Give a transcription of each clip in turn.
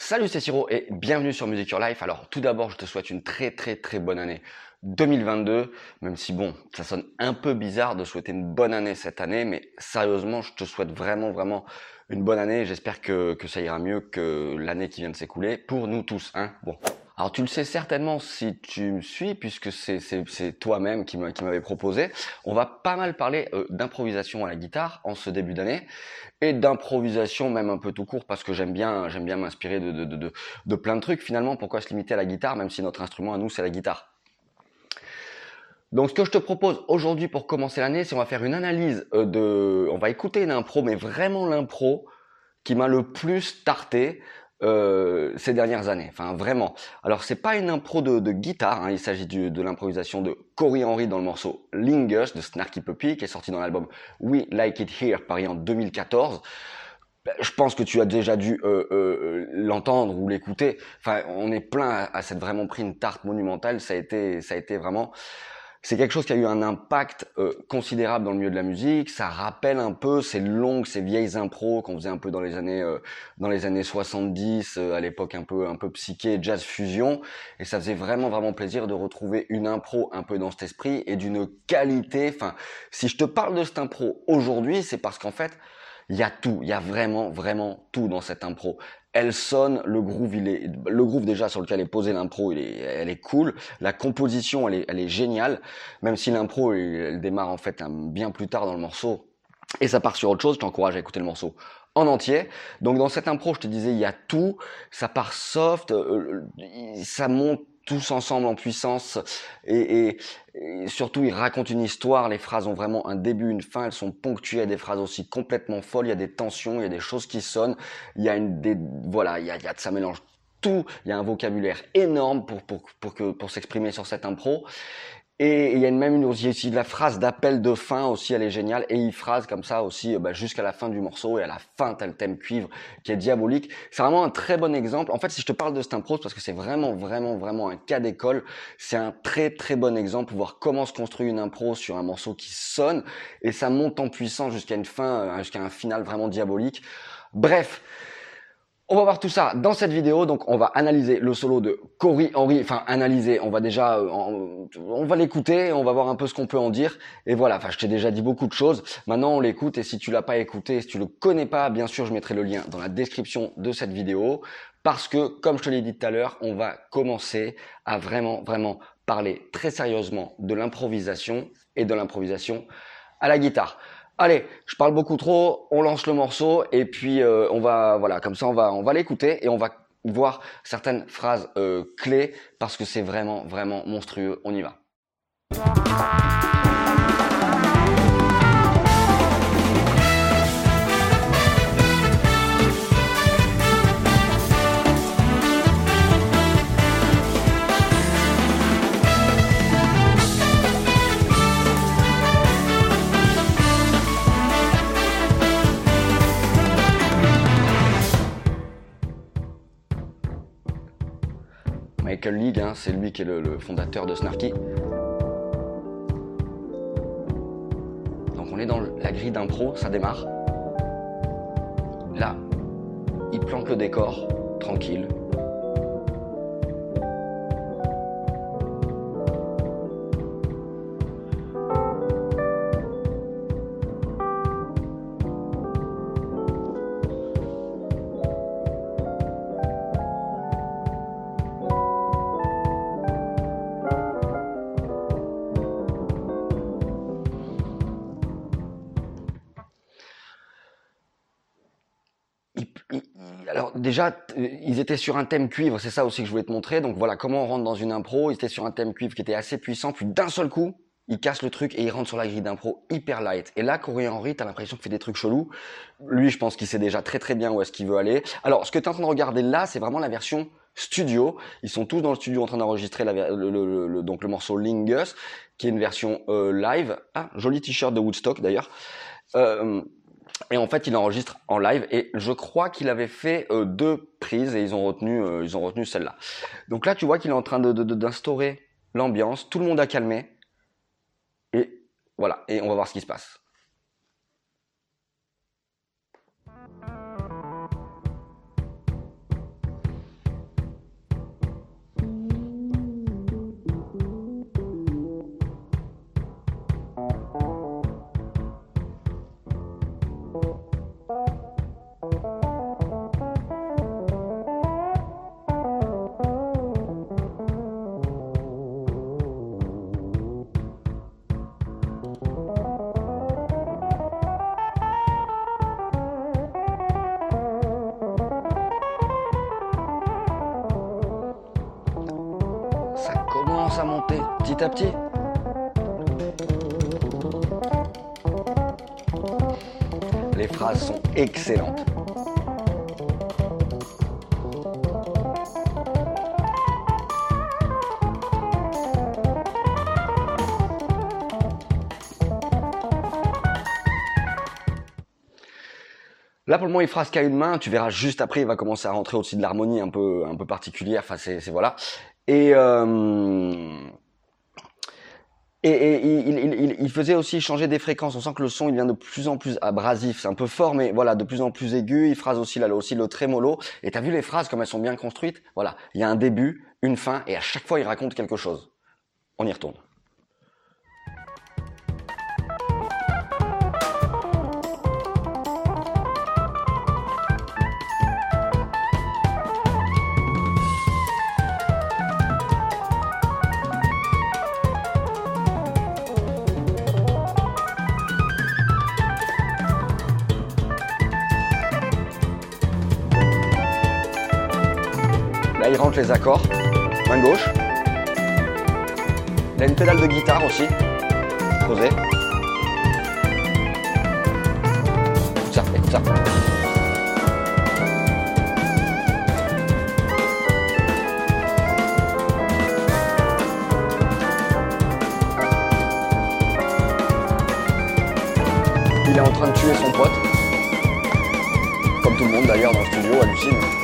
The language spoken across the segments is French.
Salut, c'est Siro et bienvenue sur Music Your Life. Alors, tout d'abord, je te souhaite une très très très bonne année 2022, même si bon, ça sonne un peu bizarre de souhaiter une bonne année cette année, mais sérieusement, je te souhaite vraiment vraiment une bonne année. J'espère que, que ça ira mieux que l'année qui vient de s'écouler pour nous tous. Hein bon, alors tu le sais certainement si tu me suis, puisque c'est toi-même qui m'avais proposé. On va pas mal parler euh, d'improvisation à la guitare en ce début d'année et d'improvisation même un peu tout court parce que j'aime bien bien m'inspirer de, plein de trucs. Finalement, pourquoi se limiter à la guitare même si notre instrument à nous c'est la guitare? Donc ce que je te propose aujourd'hui pour commencer l'année, c'est on va faire une analyse euh, de, on va écouter une impro, mais vraiment l'impro qui m'a le plus tarté euh, ces dernières années. Enfin, vraiment. Alors, c'est pas une impro de, de guitare. Hein. Il s'agit de l'improvisation de Cory Henry dans le morceau Lingers de Snarky Puppy, qui est sorti dans l'album We Like It Here, paru en 2014. Ben, je pense que tu as déjà dû euh, euh, l'entendre ou l'écouter. Enfin, on est plein à, à s'être vraiment pris une tarte monumentale. Ça a été, ça a été vraiment c'est quelque chose qui a eu un impact euh, considérable dans le milieu de la musique. Ça rappelle un peu ces longues, ces vieilles impros qu'on faisait un peu dans les années euh, dans les années 70, euh, à l'époque un peu un peu psyché, jazz fusion. Et ça faisait vraiment vraiment plaisir de retrouver une impro un peu dans cet esprit et d'une qualité. Enfin, si je te parle de cette impro aujourd'hui, c'est parce qu'en fait, il y a tout, il y a vraiment vraiment tout dans cette impro elle sonne, le groove, il est, le groove déjà sur lequel est posée l'impro, est, elle est cool. La composition, elle est, elle est géniale, même si l'impro, elle, démarre en fait bien plus tard dans le morceau. Et ça part sur autre chose, je t'encourage à écouter le morceau en entier. Donc dans cette impro, je te disais, il y a tout, ça part soft, euh, ça monte tous ensemble en puissance et, surtout ils racontent une histoire. Les phrases ont vraiment un début, une fin. Elles sont ponctuées à des phrases aussi complètement folles. Il y a des tensions, il y a des choses qui sonnent. Il y a une des voilà, il y a, il y a ça mélange tout. Il y a un vocabulaire énorme pour pour pour pour s'exprimer sur cette impro. Et il y a même une, aussi la phrase d'appel de fin aussi, elle est géniale. Et il phrase comme ça aussi euh, bah, jusqu'à la fin du morceau et à la fin t'as le thème cuivre qui est diabolique. C'est vraiment un très bon exemple. En fait, si je te parle de cette impro, parce que c'est vraiment, vraiment, vraiment un cas d'école. C'est un très, très bon exemple pour voir comment se construit une impro sur un morceau qui sonne et ça monte en puissance jusqu'à une fin, euh, jusqu'à un final vraiment diabolique. Bref. On va voir tout ça dans cette vidéo. Donc, on va analyser le solo de Cory Henry. Enfin, analyser. On va déjà, euh, on va l'écouter. On va voir un peu ce qu'on peut en dire. Et voilà. Enfin, je t'ai déjà dit beaucoup de choses. Maintenant, on l'écoute. Et si tu l'as pas écouté, si tu le connais pas, bien sûr, je mettrai le lien dans la description de cette vidéo. Parce que, comme je te l'ai dit tout à l'heure, on va commencer à vraiment, vraiment parler très sérieusement de l'improvisation et de l'improvisation à la guitare. Allez, je parle beaucoup trop, on lance le morceau et puis euh, on va voilà, comme ça on va on va l'écouter et on va voir certaines phrases euh, clés parce que c'est vraiment vraiment monstrueux. On y va. C'est lui qui est le, fondateur de Snarky. Donc on est dans la grille d'impro, ça démarre. Là, il plante le décor, tranquille. Déjà, ils étaient sur un thème cuivre, c'est ça aussi que je voulais te montrer. Donc voilà comment on rentre dans une impro. Ils étaient sur un thème cuivre qui était assez puissant, puis d'un seul coup, il casse le truc et il rentre sur la grille d'impro hyper light. Et là, Corey Henry, t'as l'impression qu'il fait des trucs chelous. Lui, je pense qu'il sait déjà très très bien où est-ce qu'il veut aller. Alors, ce que tu es en train de regarder là, c'est vraiment la version studio. Ils sont tous dans le studio en train d'enregistrer le, donc le morceau Lingus, qui est une version euh, live. Ah, joli t-shirt de Woodstock d'ailleurs. Euh, et en fait, il enregistre en live et je crois qu'il avait fait euh, deux prises et ils ont retenu, euh, retenu celle-là. Donc là, tu vois qu'il est en train d'instaurer l'ambiance. Tout le monde a calmé. Et voilà. Et on va voir ce qui se passe. À monter petit à petit. Les phrases sont excellentes. Là, pour le moment, il phrase qu'à une main. Tu verras juste après, il va commencer à rentrer au-dessus de l'harmonie un peu, un peu particulière. Enfin, c'est, voilà. Et, euh, et, il, il, faisait aussi changer des fréquences. On sent que le son, il vient de plus en plus abrasif. C'est un peu fort, mais voilà, de plus en plus aigu. Il phrase aussi là, aussi le trémolo. Et t'as vu les phrases comme elles sont bien construites? Voilà, il y a un début, une fin, et à chaque fois, il raconte quelque chose. On y retourne. Les accords. Main gauche. Il a une pédale de guitare aussi. Posée. Écoute. Il est en train de tuer son pote. Comme tout le monde d'ailleurs dans le studio, hallucine.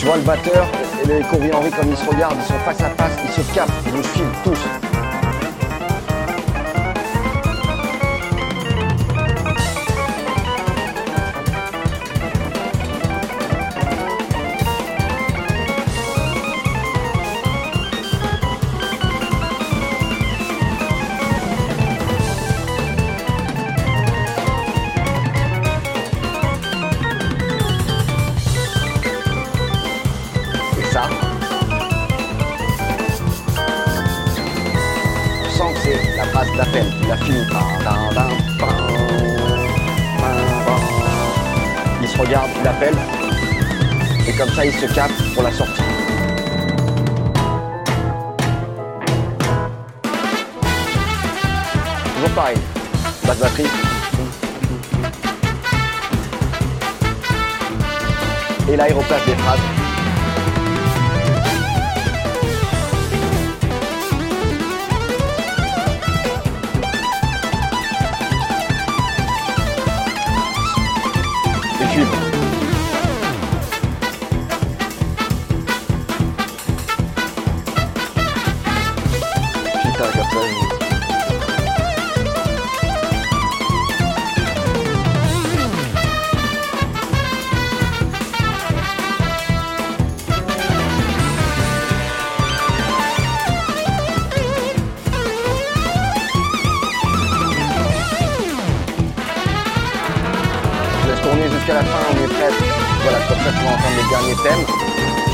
Tu vois le batteur et les Henry comme ils se regardent, ils sont face à face, ils se capent, ils nous suivent tous. D'appel. Il a fini. Il se regarde, il appelle. Et comme ça, il se capte pour la sortie. Toujours pareil. Basse batterie. Et là, il replace des phrases. Jusqu'à la fin, on est prêt. Voilà, comme ça tu vas entendre les derniers thèmes.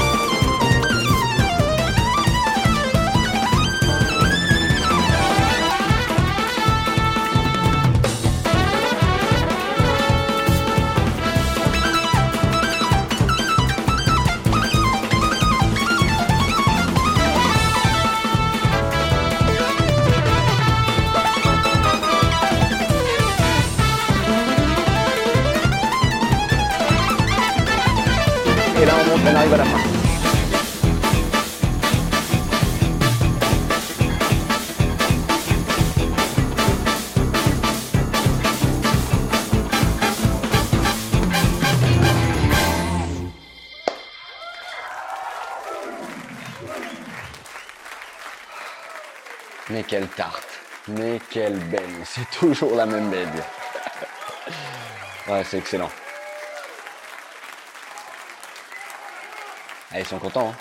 Mais quelle tarte. Mais quelle belle. C'est toujours la même belle. Ouais, c'est excellent. Ils sont contents. Hein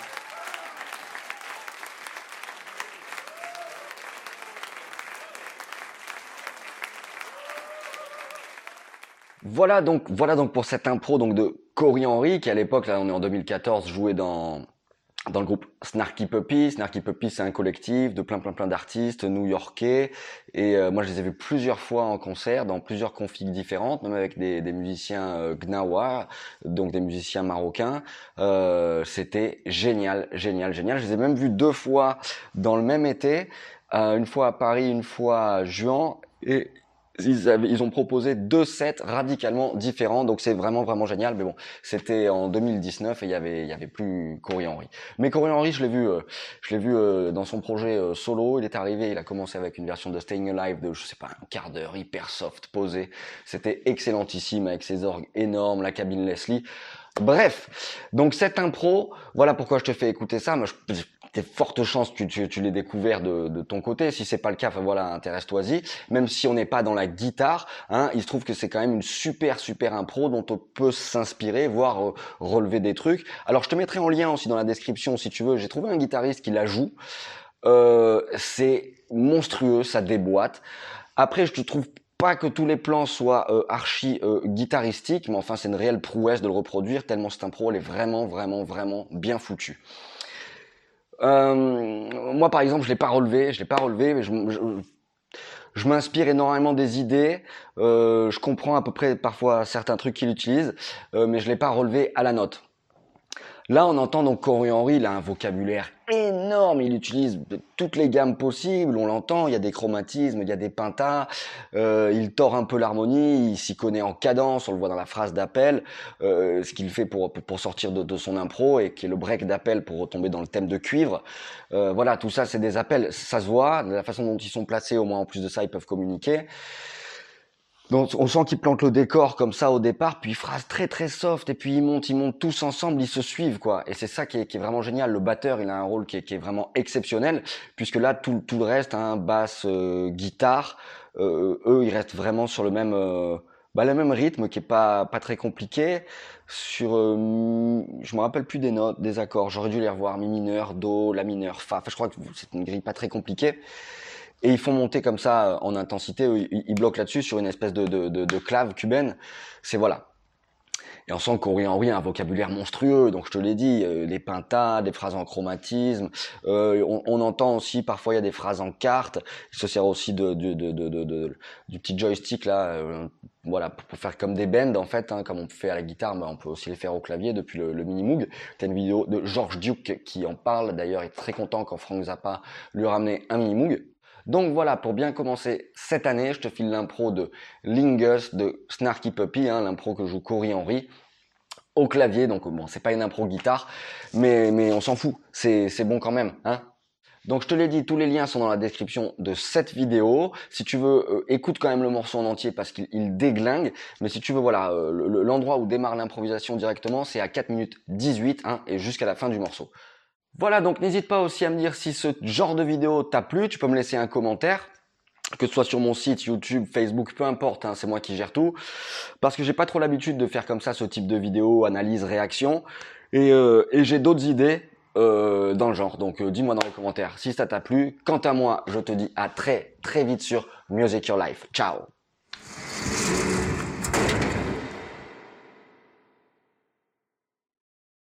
Voilà donc, voilà donc pour cette impro donc de Cory Henry qui à l'époque, là on est en 2014, jouait dans dans le groupe Snarky Puppy. Snarky Puppy, c'est un collectif de plein plein plein d'artistes new-yorkais. Et euh, moi, je les ai vus plusieurs fois en concert, dans plusieurs configs différentes, même avec des, des musiciens euh, gnawa, donc des musiciens marocains. Euh, C'était génial, génial, génial. Je les ai même vus deux fois dans le même été, euh, une fois à Paris, une fois à Juin. Et ils, ont proposé deux sets radicalement différents, donc c'est vraiment vraiment génial. Mais bon, c'était en 2019 et il y avait il y avait plus Corey Henry. Mais Corey Henry, je l'ai vu, euh, je l'ai vu euh, dans son projet euh, solo. Il est arrivé, il a commencé avec une version de Staying Alive de je sais pas un quart d'heure, hyper soft, posé. C'était excellentissime avec ses orgues énormes, la cabine Leslie. Bref, donc cette impro, voilà pourquoi je te fais écouter ça. Des fortes chances que tu, tu l'aies découvert de, de, ton côté. Si c'est pas le cas, enfin voilà, intéresse-toi-y. Même si on n'est pas dans la guitare, hein, il se trouve que c'est quand même une super super impro dont on peut s'inspirer, voire euh, relever des trucs. Alors je te mettrai en lien aussi dans la description si tu veux. J'ai trouvé un guitariste qui la joue. Euh, c'est monstrueux, ça déboîte. Après, je te trouve pas que tous les plans soient euh, archi euh, guitaristiques, mais enfin c'est une réelle prouesse de le reproduire tellement cette impro elle est vraiment vraiment vraiment bien foutue. Euh, moi par exemple je l'ai pas relevé, je l'ai pas relevé, mais je, m'inspire énormément des idées, je comprends à peu près parfois certains trucs qu'il utilise, mais je l'ai pas relevé à la note. Là, on entend donc Corey Henry, il a un vocabulaire énorme, il utilise toutes les gammes possibles, on l'entend, il y a des chromatismes, il y a des pentas, euh, il tord un peu l'harmonie, il s'y connaît en cadence, on le voit dans la phrase d'appel, euh, ce qu'il fait pour, pour sortir de, de, son impro et qui est le break d'appel pour retomber dans le thème de cuivre. Euh, voilà, tout ça c'est des appels, ça se voit, de la façon dont ils sont placés, au moins en plus de ça, ils peuvent communiquer. Donc on sent qu'ils plantent le décor comme ça au départ, puis phrase très très soft, et puis ils montent, ils montent tous ensemble, ils se suivent quoi. Et c'est ça qui est, qui est, vraiment génial. Le batteur, il a un rôle qui est, qui est vraiment exceptionnel, puisque là tout, tout le reste, hein, basse, euh, guitare, euh, eux ils restent vraiment sur le même, euh, bah, le même rythme qui est pas pas très compliqué. Sur, je me rappelle plus des notes, des accords. J'aurais dû les revoir. Mi mineur, do, la mineur, fa. Enfin, je crois que c'est une grille pas très compliquée et ils font monter comme ça euh, en intensité. Ils, bloquent là-dessus sur une espèce de, de, de, de clave cubaine. C'est voilà. Et on sent qu'Henri Henry a un vocabulaire monstrueux, donc je te l'ai dit, euh, des pentas, des phrases en chromatisme. Euh, on, on, entend aussi parfois il y a des phrases en cartes. Il se sert aussi de, de, de du petit joystick là, euh, voilà, pour, faire comme des bends en fait, hein, comme on fait à la guitare, mais on peut aussi les faire au clavier depuis le, le mini Moog. T'as une vidéo de George Duke qui en parle. D'ailleurs, il est très content quand Frank Zappa lui a ramené un mini Moog. Donc voilà, pour bien commencer cette année, je te file l'impro de Lingus de Snarky Puppy, hein, l'impro que joue Cory Henry au clavier. Donc bon, c'est pas une impro guitare, mais, mais on s'en fout, c'est bon quand même. Hein donc je te l'ai dit, tous les liens sont dans la description de cette vidéo. Si tu veux, euh, écoute quand même le morceau en entier parce qu'il déglingue. Mais si tu veux, voilà, euh, l'endroit où démarre l'improvisation directement, c'est à 4 minutes 18 hein, et jusqu'à la fin du morceau. Voilà, donc n'hésite pas aussi à me dire si ce genre de vidéo t'a plu. Tu peux me laisser un commentaire que ce soit sur mon site, YouTube, Facebook, peu importe, hein, c'est moi qui gère tout, parce que j'ai pas trop l'habitude de faire comme ça ce type de vidéo, analyse, réaction, et, euh, j'ai d'autres idées euh, dans le genre. Donc euh, dis-moi dans les commentaires si ça t'a plu. Quant à moi, je te dis à très très vite sur Music Your Life. Ciao